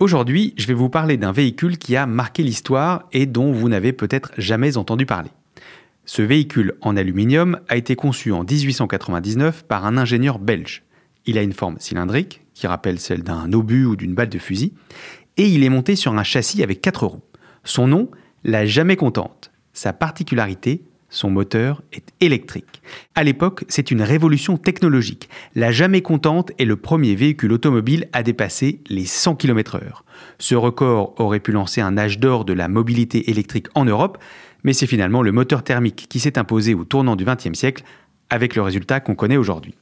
Aujourd'hui, je vais vous parler d'un véhicule qui a marqué l'histoire et dont vous n'avez peut-être jamais entendu parler. Ce véhicule en aluminium a été conçu en 1899 par un ingénieur belge. Il a une forme cylindrique, qui rappelle celle d'un obus ou d'une balle de fusil, et il est monté sur un châssis avec quatre roues. Son nom, la Jamais Contente. Sa particularité, son moteur est électrique. À l'époque, c'est une révolution technologique. La Jamais Contente est le premier véhicule automobile à dépasser les 100 km/h. Ce record aurait pu lancer un âge d'or de la mobilité électrique en Europe, mais c'est finalement le moteur thermique qui s'est imposé au tournant du XXe siècle, avec le résultat qu'on connaît aujourd'hui.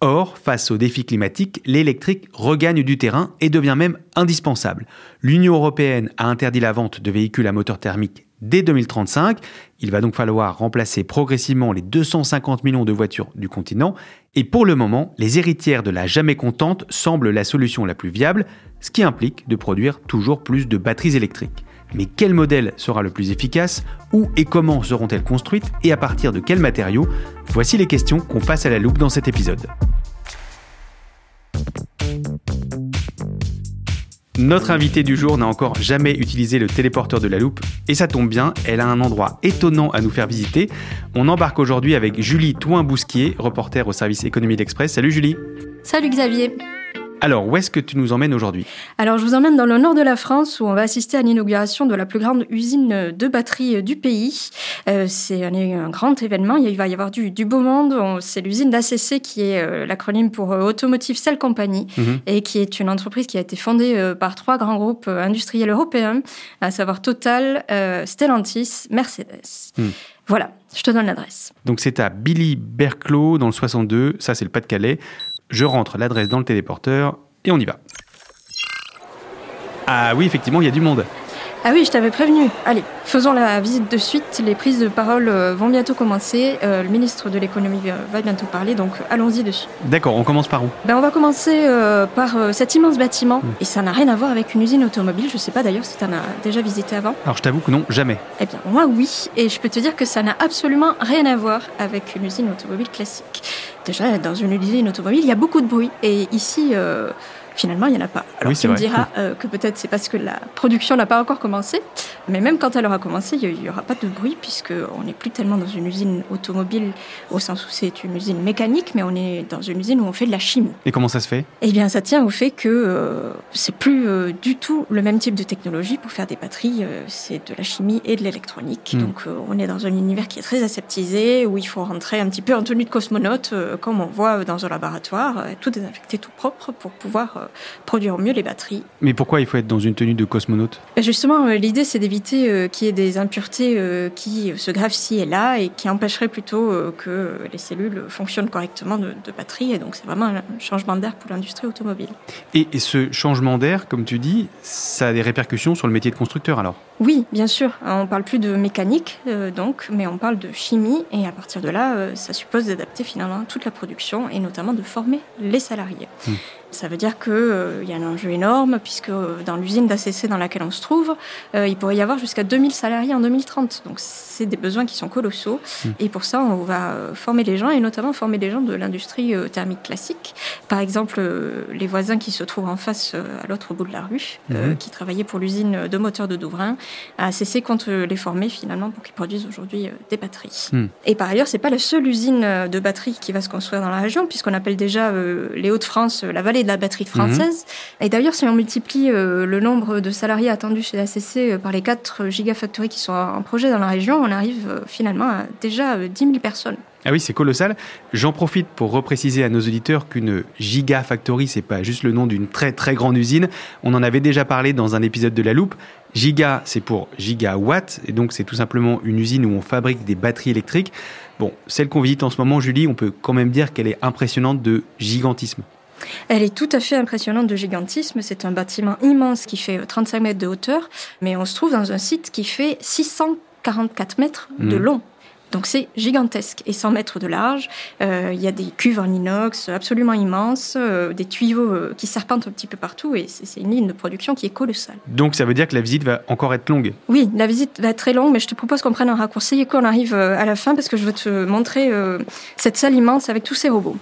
Or, face aux défis climatiques, l'électrique regagne du terrain et devient même indispensable. L'Union européenne a interdit la vente de véhicules à moteur thermique dès 2035. Il va donc falloir remplacer progressivement les 250 millions de voitures du continent. Et pour le moment, les héritières de la jamais contente semblent la solution la plus viable, ce qui implique de produire toujours plus de batteries électriques. Mais quel modèle sera le plus efficace? Où et comment seront-elles construites? Et à partir de quels matériaux? Voici les questions qu'on passe à la loupe dans cet épisode. Notre invitée du jour n'a encore jamais utilisé le téléporteur de la loupe, et ça tombe bien, elle a un endroit étonnant à nous faire visiter. On embarque aujourd'hui avec Julie Touin-Bousquier, reporter au service Économie d'Express. Salut Julie Salut Xavier alors, où est-ce que tu nous emmènes aujourd'hui? Alors, je vous emmène dans le nord de la France où on va assister à l'inauguration de la plus grande usine de batterie du pays. Euh, c'est un, grand événement. Il va y avoir du, beau monde. C'est l'usine d'ACC qui est euh, l'acronyme pour euh, Automotive Cell Company Mhm. et qui est une entreprise qui a été fondée euh, par trois grands groupes industriels européens, à savoir Total, Stellantis, Mercedes. Mhm. Voilà, je te donne l'adresse. Donc c'est à Billy Berclos dans le 62, ça c'est le Pas-de-Calais. Je rentre l'adresse dans le téléporteur et on y va. Ah oui, effectivement, il y a du monde. Ah oui, je t'avais prévenu. Allez, faisons la visite de suite. Les prises de parole euh, vont bientôt commencer. Euh, le ministre de l'économie euh, va bientôt parler, donc allons-y dessus. D'accord, on commence par où? Ben, on va commencer euh, par euh, cet immense bâtiment. Et ça n'a rien à voir avec une usine automobile. Je sais pas d'ailleurs si tu en as déjà visité avant. Alors je t'avoue que non, jamais. Eh bien, moi oui. Et je peux te dire que ça n'a absolument rien à voir avec une usine automobile classique. Déjà, dans une usine automobile, il y a beaucoup de bruit. Et ici, finalement, il n'y en a pas. Alors Oui, tu c'est me vrai. diras euh, que peut-être c'est parce que la production n'a pas encore commencé. Mais même quand elle aura commencé, il n'y aura pas de bruit puisqu'on n'est plus tellement dans une usine automobile au sens où c'est une usine mécanique, mais on est dans une usine où on fait de la chimie. Et comment ça se fait? Eh bien, ça tient au fait que euh, c'est plus euh, du tout le même type de technologie pour faire des batteries. euh, c'est de la chimie et de l'électronique. Mm. Donc, on est dans un univers qui est très aseptisé, où il faut rentrer un petit peu en tenue de cosmonaute, comme on voit dans un laboratoire, tout désinfecté, tout propre, pour pouvoir produire au mieux les batteries. Mais pourquoi il faut être dans une tenue de cosmonaute? Et justement, euh, l'idée, c'est d'éviter euh, qu'il y ait des impuretés euh, qui se gravent ci et là et qui empêcheraient plutôt euh, que les cellules fonctionnent correctement de, de batterie. Et donc, c'est vraiment un changement d'air pour l'industrie automobile. et, et ce changement d'air, comme tu dis, ça a des répercussions sur le métier de constructeur alors? Oui, bien sûr. On parle plus de mécanique, euh, donc, mais on parle de chimie. Et à partir de là, euh, ça suppose d'adapter finalement toute la production et notamment de former les salariés. Hmm. Ça veut dire qu'il euh, y a un enjeu énorme, puisque euh, dans l'usine d'ACC dans laquelle on se trouve, euh, il pourrait y avoir jusqu'à 2000 salariés en 2030. Donc c'est des besoins qui sont colossaux. Mmh. Et pour ça, on va former les gens, et notamment former les gens de l'industrie thermique classique. Par exemple, les voisins qui se trouvent en face à l'autre bout de la rue, mmh. qui travaillaient pour l'usine de moteurs de Douvrin, ACC compte les former finalement pour qu'ils produisent aujourd'hui des batteries. Mmh. Et par ailleurs, c'est pas la seule usine de batteries qui va se construire dans la région, puisqu'on appelle déjà les Hauts-de-France la vallée de la batterie française. Et d'ailleurs, si on multiplie euh, le nombre de salariés attendus chez la CC euh, par les 4 gigafactories qui sont en projet dans la région, on arrive euh, finalement à déjà 10 000 personnes. Ah oui, c'est colossal. J'en profite pour repréciser à nos auditeurs qu'une gigafactory, c'est pas juste le nom d'une très très grande usine. On en avait déjà parlé dans un épisode de La Loupe. Giga, c'est pour gigawatt, et donc c'est tout simplement une usine où on fabrique des batteries électriques. Bon, celle qu'on visite en ce moment, Julie, on peut quand même dire qu'elle est impressionnante de gigantisme. Elle est tout à fait impressionnante de gigantisme. C'est un bâtiment immense qui fait 35 mètres de hauteur, mais on se trouve dans un site qui fait 644 mètres de mmh. long. Donc c'est gigantesque et 100 mètres de large. Euh, il y a des cuves en inox absolument immenses, euh, des tuyaux euh, qui serpentent un petit peu partout et c'est une ligne de production qui est colossale. Donc ça veut dire que la visite va encore être longue? Oui, la visite va être très longue, mais je te propose qu'on prenne un raccourci et qu'on arrive à la fin parce que je veux te montrer cette salle immense avec tous ces robots.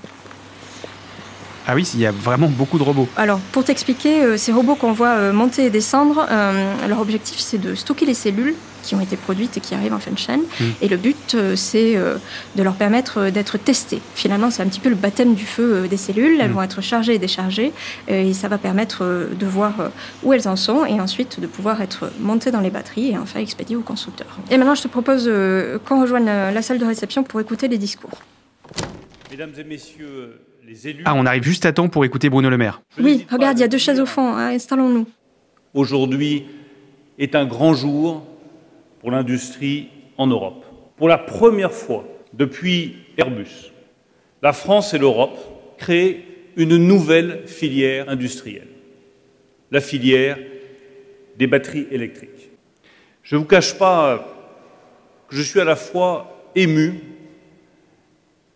Ah oui, il y a vraiment beaucoup de robots. Alors, pour t'expliquer, euh, ces robots qu'on voit euh, monter et descendre, euh, leur objectif, c'est de stocker les cellules qui ont été produites et qui arrivent en fin de chaîne. Hmm. Et le but, c'est de leur permettre d'être testées. Finalement, c'est un petit peu le baptême du feu des cellules. Elles hmm. vont être chargées et déchargées. Et ça va permettre de voir où elles en sont et ensuite de pouvoir être montées dans les batteries et enfin expédiées aux constructeurs. Et maintenant, je te propose qu'on rejoigne la salle de réception pour écouter les discours. Mesdames et messieurs, ah, on arrive juste à temps pour écouter Bruno Le Maire. Oui, regarde, il y a deux chaises au fond, hein, installons-nous. Aujourd'hui est un grand jour pour l'industrie en Europe. Pour la première fois depuis Airbus, la France et l'Europe créent une nouvelle filière industrielle, la filière des batteries électriques. Je ne vous cache pas que je suis à la fois ému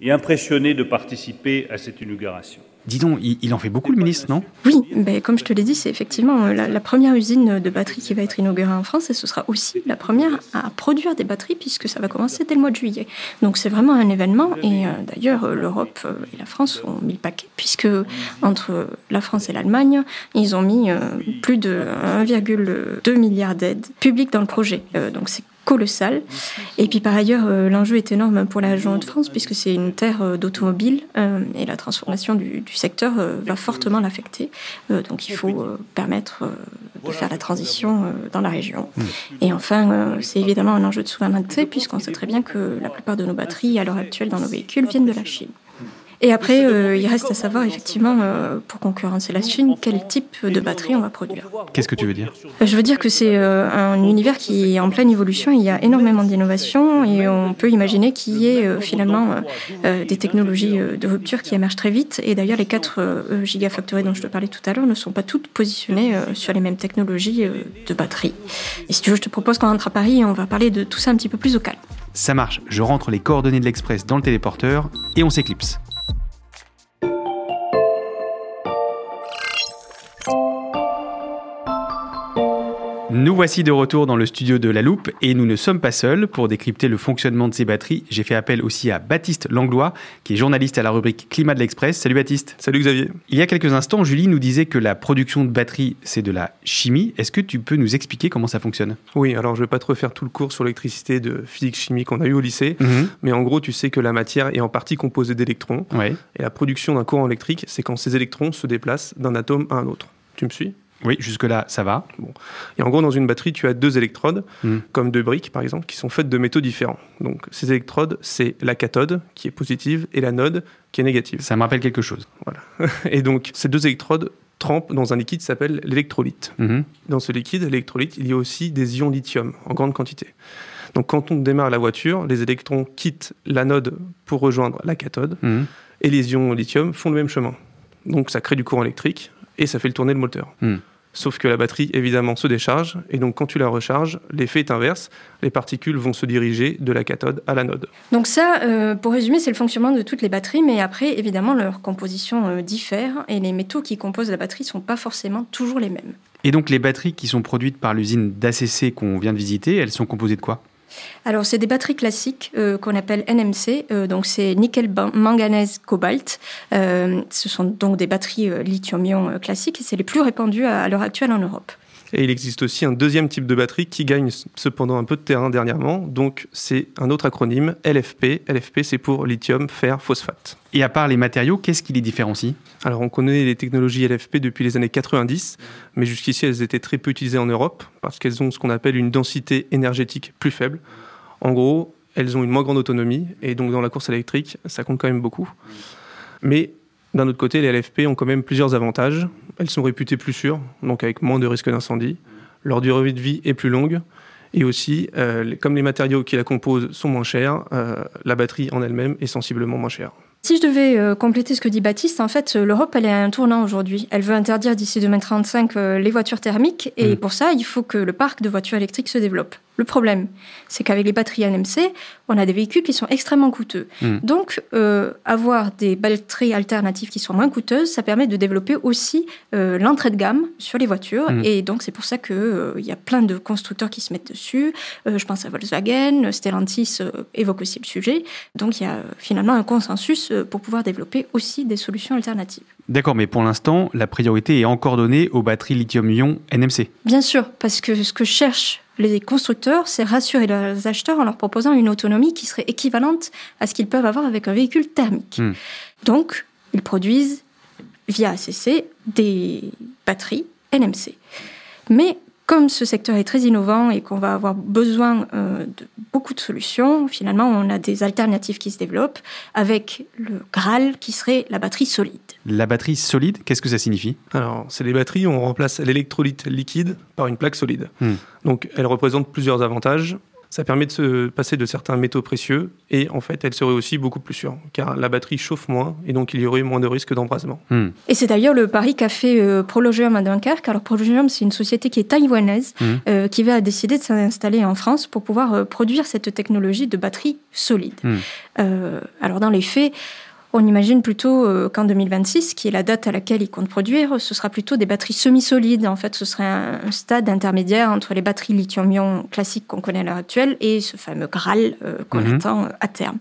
et impressionné de participer à cette inauguration. Dis donc, il, en fait beaucoup le ministre, non Oui, mais comme je te l'ai dit, c'est effectivement euh, la, première usine de batterie qui va être inaugurée en France et ce sera aussi la première à produire des batteries puisque ça va commencer dès le mois de juillet. Donc c'est vraiment un événement et euh, d'ailleurs euh, l'Europe et la France ont mis le paquet puisque entre la France et l'Allemagne, ils ont mis plus de 1,2 milliard d'aides publiques dans le projet. donc c'est colossal. Et puis par ailleurs, euh, l'enjeu est énorme pour la région de France puisque c'est une terre euh, d'automobile euh, et la transformation du, secteur va fortement l'affecter. donc il faut permettre de faire la transition dans la région. Mm. Et enfin, c'est évidemment un enjeu de souveraineté puisqu'on sait très bien que la plupart de nos batteries à l'heure actuelle dans nos véhicules viennent de la Chine. Et après, euh, il reste à savoir effectivement, euh, pour concurrencer la Chine, quel type de batterie on va produire? Qu'est-ce que tu veux dire? Je veux dire que c'est euh, un univers qui est en pleine évolution. Il y a énormément d'innovations et on peut imaginer qu'il y ait finalement des technologies de rupture qui émergent très vite. Et d'ailleurs, les quatre gigafactories dont je te parlais tout à l'heure ne sont pas toutes positionnées sur les mêmes technologies de batterie. Et si tu veux, je te propose qu'on rentre à Paris et on va parler de tout ça un petit peu plus au calme. Ça marche, je rentre les coordonnées de l'Express dans le téléporteur et on s'éclipse. Nous voici de retour dans le studio de La Loupe et nous ne sommes pas seuls. Pour décrypter le fonctionnement de ces batteries, j'ai fait appel aussi à Baptiste Langlois, qui est journaliste à la rubrique Climat de l'Express. Salut Baptiste. Salut Xavier. Il y a quelques instants, Julie nous disait que la production de batteries, c'est de la chimie. Est-ce que tu peux nous expliquer comment ça fonctionne? Oui, alors je ne vais pas te refaire tout le cours sur l'électricité de physique-chimie qu'on a eu au lycée, mhm. mais en gros, tu sais que la matière est en partie composée d'électrons. Et la production d'un courant électrique, c'est quand ces électrons se déplacent d'un atome à un autre. Tu me suis? Oui, jusque-là, ça va. Bon. Et en gros, dans une batterie, tu as deux électrodes, hmm. comme deux briques, par exemple, qui sont faites de métaux différents. Donc, ces électrodes, c'est la cathode, qui est positive, et l'anode, qui est négative. Ça me rappelle quelque chose. Voilà. et donc, ces deux électrodes trempent dans un liquide qui s'appelle l'électrolyte. Hmm. Dans ce liquide, l'électrolyte, il y a aussi des ions lithium, en grande quantité. Donc, quand on démarre la voiture, les électrons quittent l'anode pour rejoindre la cathode, hmm. et les ions lithium font le même chemin. Donc, ça crée du courant électrique, et ça fait le tourner le moteur. Sauf que la batterie, évidemment, se décharge, et donc quand tu la recharges, l'effet est inverse. Les particules vont se diriger de la cathode à l'anode. Donc ça, euh, pour résumer, c'est le fonctionnement de toutes les batteries, mais après, évidemment, leur composition euh, diffère, et les métaux qui composent la batterie ne sont pas forcément toujours les mêmes. Et donc les batteries qui sont produites par l'usine d'ACC qu'on vient de visiter, elles sont composées de quoi? Alors, c'est des batteries classiques euh, qu'on appelle NMC, euh, donc c'est nickel, manganèse, cobalt. Euh, ce sont donc des batteries lithium-ion classiques et c'est les plus répandues à, l'heure actuelle en Europe. Et il existe aussi un deuxième type de batterie qui gagne cependant un peu de terrain dernièrement. Donc c'est un autre acronyme, LFP. LFP c'est pour lithium, fer, phosphate. Et à part les matériaux, qu'est-ce qui les différencie? Alors on connaît les technologies LFP depuis les années 90, mais jusqu'ici elles étaient très peu utilisées en Europe parce qu'elles ont ce qu'on appelle une densité énergétique plus faible. En gros, elles ont une moins grande autonomie et donc dans la course électrique, ça compte quand même beaucoup. Mais d'un autre côté, les LFP ont quand même plusieurs avantages. Elles sont réputées plus sûres, donc avec moins de risques d'incendie. Leur durée de vie est plus longue. Et aussi, euh, comme les matériaux qui la composent sont moins chers, euh, la batterie en elle-même est sensiblement moins chère. Si je devais euh, compléter ce que dit Baptiste, en fait, l'Europe, elle est à un tournant aujourd'hui. Elle veut interdire d'ici 2035 les voitures thermiques, et mmh. pour ça, il faut que le parc de voitures électriques se développe. Le problème, c'est qu'avec les batteries NMC, on a des véhicules qui sont extrêmement coûteux. Hmm. Donc, euh, avoir des batteries alternatives qui sont moins coûteuses, ça permet de développer aussi euh, l'entrée de gamme sur les voitures. Hmm. Et donc, c'est pour ça qu'il euh, y a plein de constructeurs qui se mettent dessus. je pense à Volkswagen, Stellantis évoque aussi le sujet. Donc, il y a finalement un consensus pour pouvoir développer aussi des solutions alternatives. D'accord, mais pour l'instant, la priorité est encore donnée aux batteries lithium-ion NMC. Bien sûr, parce que ce que cherche les constructeurs, c'est rassurer leurs acheteurs en leur proposant une autonomie qui serait équivalente à ce qu'ils peuvent avoir avec un véhicule thermique. Hmm. Donc, ils produisent via ACC des batteries NMC. Mais comme ce secteur est très innovant et qu'on va avoir besoin euh, de beaucoup de solutions, finalement, on a des alternatives qui se développent avec le Graal qui serait la batterie solide. La batterie solide, qu'est-ce que ça signifie? Alors, c'est des batteries où on remplace l'électrolyte liquide par une plaque solide. Hmm. Donc, elle représente plusieurs avantages. Ça permet de se passer de certains métaux précieux et en fait, elle serait aussi beaucoup plus sûre car la batterie chauffe moins et donc il y aurait moins de risques d'embrasement. Hmm. Et c'est d'ailleurs le pari qu'a fait euh, Prologium à Dunkerque. Alors Prologium, c'est une société qui est taïwanaise hmm. euh, qui va décider de s'installer en France pour pouvoir euh, produire cette technologie de batterie solide. Hmm. alors dans les faits, on imagine plutôt euh, qu'en 2026, qui est la date à laquelle ils comptent produire, ce sera plutôt des batteries semi-solides. En fait, ce serait un, stade intermédiaire entre les batteries lithium-ion classiques qu'on connaît à l'heure actuelle et ce fameux Graal euh, qu'on mhm. attend à terme.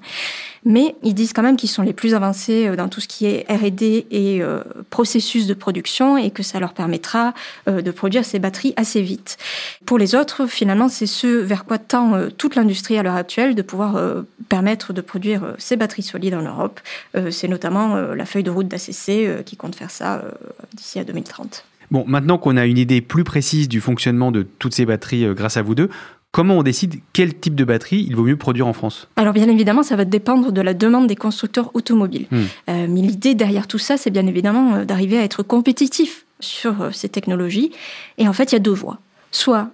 Mais ils disent quand même qu'ils sont les plus avancés dans tout ce qui est R&D et processus de production et que ça leur permettra de produire ces batteries assez vite. Pour les autres, finalement, c'est ce vers quoi tend toute l'industrie à l'heure actuelle, de pouvoir permettre de produire ces batteries solides en Europe euh, c'est notamment euh, la feuille de route d'ACC euh, qui compte faire ça d'ici à 2030. Bon, maintenant qu'on a une idée plus précise du fonctionnement de toutes ces batteries grâce à vous deux, Comment on décide quel type de batterie il vaut mieux produire en France? Alors bien évidemment, ça va dépendre de la demande des constructeurs automobiles. Hmm. mais l'idée derrière tout ça, c'est bien évidemment d'arriver à être compétitif sur ces technologies. Et en fait, il y a deux voies. Soit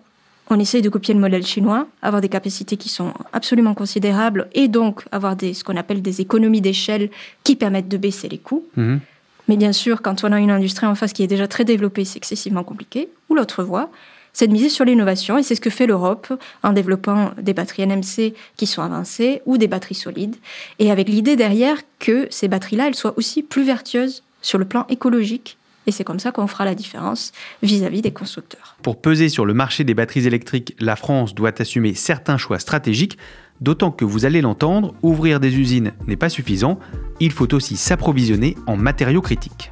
on essaye de copier le modèle chinois, avoir des capacités qui sont absolument considérables et donc avoir des, ce qu'on appelle des économies d'échelle qui permettent de baisser les coûts. Mhm. Mais bien sûr, quand on a une industrie en face qui est déjà très développée, c'est excessivement compliqué. Ou l'autre voie, c'est de miser sur l'innovation et c'est ce que fait l'Europe en développant des batteries NMC qui sont avancées ou des batteries solides et avec l'idée derrière que ces batteries-là, elles soient aussi plus vertueuses sur le plan écologique et c'est comme ça qu'on fera la différence vis-à-vis des constructeurs. Pour peser sur le marché des batteries électriques, la France doit assumer certains choix stratégiques, d'autant que vous allez l'entendre, ouvrir des usines n'est pas suffisant, il faut aussi s'approvisionner en matériaux critiques.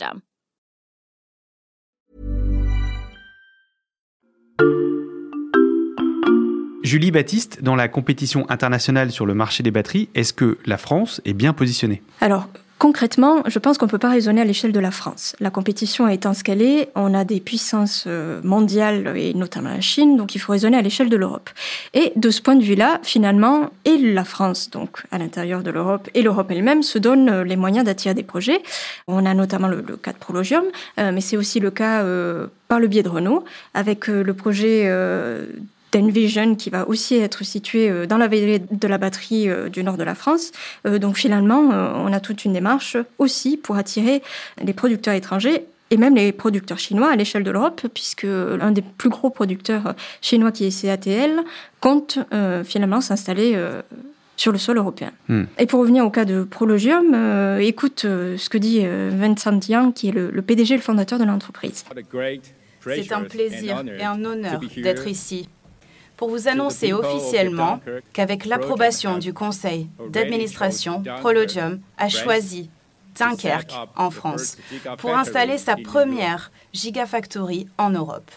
Julie Baptiste, dans la compétition internationale sur le marché des batteries, est-ce que la France est bien positionnée? Alors, Concrètement, je pense qu'on ne peut pas raisonner à l'échelle de la France. La compétition étant ce qu'elle on a des puissances euh, mondiales et notamment la Chine, donc il faut raisonner à l'échelle de l'Europe. Et de ce point de vue-là, finalement, et la France, donc à l'intérieur de l'Europe, et l'Europe elle-même se donnent euh, les moyens d'attirer des projets. On a notamment le, cas de Prologium, euh, mais c'est aussi le cas par le biais de Renault, avec le projet d'Envision qui va aussi être situé euh, dans la vallée de la batterie euh, du nord de la France. Euh, donc finalement, on a toute une démarche aussi pour attirer les producteurs étrangers et même les producteurs chinois à l'échelle de l'Europe, puisque l'un des plus gros producteurs chinois qui est CATL compte finalement s'installer sur le sol européen. Hmm. Et pour revenir au cas de Prologium, écoute ce que dit Vincent Yang, qui est le, le PDG et le fondateur de l'entreprise. C'est un plaisir et un honneur d'être ici pour vous annoncer officiellement qu'avec l'approbation du conseil d'administration, Prologium a choisi Dunkerque en France pour installer sa première Gigafactory en Europe.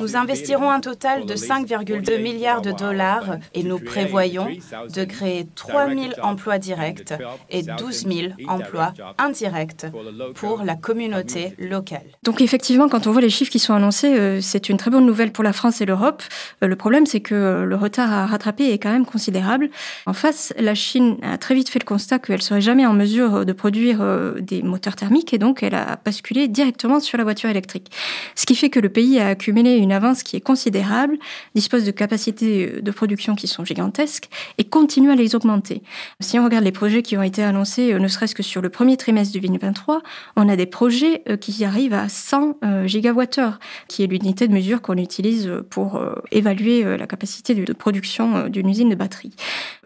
Nous investirons un total de 5,2 milliards de dollars et nous prévoyons de créer 3 000 emplois directs et 12 000 emplois indirects pour la communauté locale. Donc effectivement, quand on voit les chiffres qui sont annoncés, euh, c'est une très bonne nouvelle pour la France et l'Europe. Euh, le problème, c'est que euh, le retard à rattraper est quand même considérable. En face, la Chine a très vite fait le constat qu'elle serait jamais en mesure de produire des moteurs thermiques et donc elle a basculé directement sur la voiture électrique. Ce qui fait que le pays a accumulé une avance qui est considérable, dispose de capacités de production qui sont gigantesques et continue à les augmenter. Si on regarde les projets qui ont été annoncés, euh, ne serait-ce que sur le premier trimestre du 2023, on a des projets euh, qui arrivent à 100 euh, gigawattheures, qui est l'unité de mesure qu'on utilise pour évaluer la capacité de production d'une usine de batterie.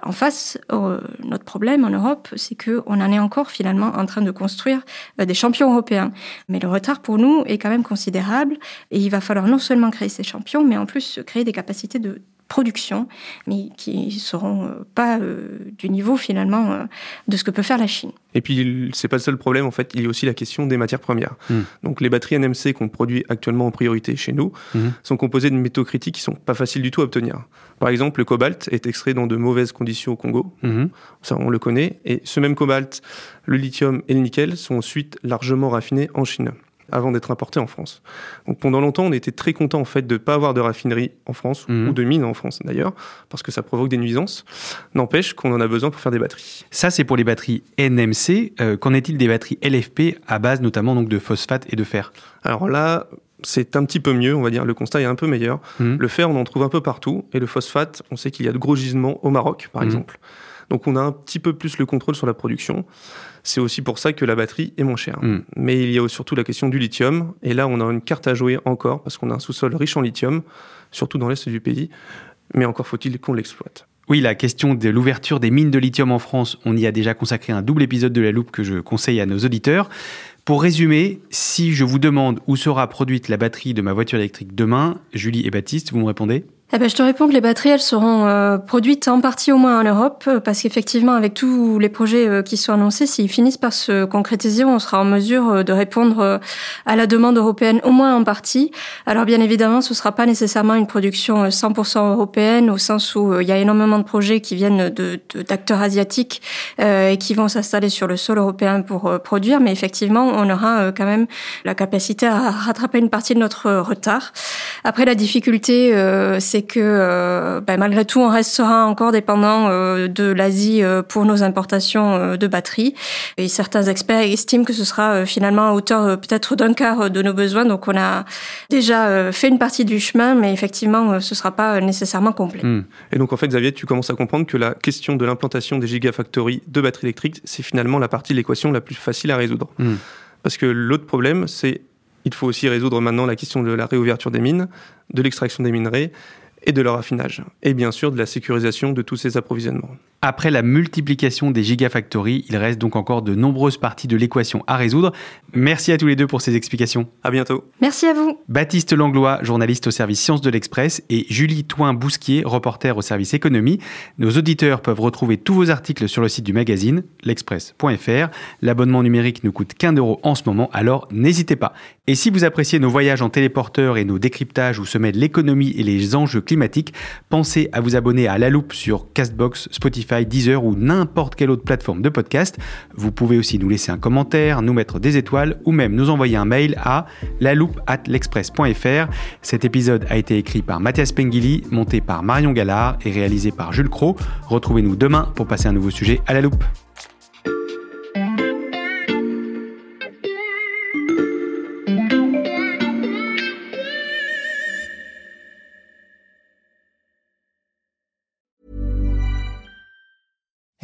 En face, notre problème en Europe, c'est qu'on en est encore finalement en train de construire des champions européens. Mais le retard pour nous est quand même considérable et il va falloir non seulement créer ces champions, mais en plus créer des capacités de production, mais qui seront euh, pas euh, du niveau finalement euh, de ce que peut faire la Chine. Et puis c'est pas le seul problème en fait, il y a aussi la question des matières premières. Hmm. Donc les batteries NMC qu'on produit actuellement en priorité chez nous hmm. sont composées de métaux critiques qui sont pas faciles du tout à obtenir. Par exemple, le cobalt est extrait dans de mauvaises conditions au Congo, hmm. ça on le connaît, et ce même cobalt, le lithium et le nickel sont ensuite largement raffinés en Chine avant d'être importé en France. Donc pendant longtemps, on était très content en fait de ne pas avoir de raffinerie en France mhm. ou de mine en France d'ailleurs, parce que ça provoque des nuisances. N'empêche qu'on en a besoin pour faire des batteries. Ça, c'est pour les batteries NMC. Euh, qu'en est-il des batteries LFP à base notamment donc de phosphate et de fer? Alors là, c'est un petit peu mieux, on va dire. Le constat est un peu meilleur. Mhm. Le fer, on en trouve un peu partout, et le phosphate, on sait qu'il y a de gros gisements au Maroc, par mhm. exemple. Donc on a un petit peu plus le contrôle sur la production. C'est aussi pour ça que la batterie est moins chère. Hmm. Mais il y a surtout la question du lithium. Et là, on a une carte à jouer encore parce qu'on a un sous-sol riche en lithium, surtout dans l'est du pays. Mais encore faut-il qu'on l'exploite. Oui, la question de l'ouverture des mines de lithium en France, on y a déjà consacré un double épisode de la loupe que je conseille à nos auditeurs. Pour résumer, si je vous demande où sera produite la batterie de ma voiture électrique demain, Julie et Baptiste, vous me répondez? Eh ben, je te réponds que les batteries, elles seront euh, produites en partie au moins en Europe, euh, parce qu'effectivement, avec tous les projets euh, qui sont annoncés, s'ils finissent par se concrétiser, on sera en mesure de répondre à la demande européenne au moins en partie. Alors bien évidemment, ce ne sera pas nécessairement une production 100% européenne, au sens où il y a énormément de projets qui viennent de, d'acteurs asiatiques et qui vont s'installer sur le sol européen pour produire, mais effectivement, on aura quand même la capacité à rattraper une partie de notre retard. Après, la difficulté, c'est c'est que ben, malgré tout, on restera encore dépendant de l'Asie pour nos importations de batteries. Et certains experts estiment que ce sera finalement à hauteur peut-être d'un quart de nos besoins. Donc on a déjà fait une partie du chemin, mais effectivement, ce ne sera pas nécessairement complet. Hmm. Et donc en fait, Xavier, tu commences à comprendre que la question de l'implantation des gigafactories de batteries électriques, c'est finalement la partie de l'équation la plus facile à résoudre. Hmm. Parce que l'autre problème, c'est il faut aussi résoudre maintenant la question de la réouverture des mines, de l'extraction des minerais et de leur affinage. Et bien sûr de la sécurisation de tous ces approvisionnements. Après la multiplication des gigafactories, il reste donc encore de nombreuses parties de l'équation à résoudre. Merci à tous les deux pour ces explications. À bientôt. Merci à vous. Baptiste Langlois, journaliste au service Sciences de l'Express, et Julie Toin-Bousquier, reporter au service Économie. Nos auditeurs peuvent retrouver tous vos articles sur le site du magazine, l'express.fr. L'abonnement numérique ne coûte qu'un euro en ce moment, alors n'hésitez pas. Et si vous appréciez nos voyages en téléporteur et nos décryptages où se mêlent l'économie et les enjeux climatiques, pensez à vous abonner à La Loupe sur Castbox, Spotify, Deezer ou n'importe quelle autre plateforme de podcast. Vous pouvez aussi nous laisser un commentaire, nous mettre des étoiles ou même nous envoyer un mail à l'express.fr. Cet épisode a été écrit par Mathias Pengili, monté par Marion Gallard et réalisé par Jules Cro. Retrouvez-nous demain pour passer un nouveau sujet à la loupe.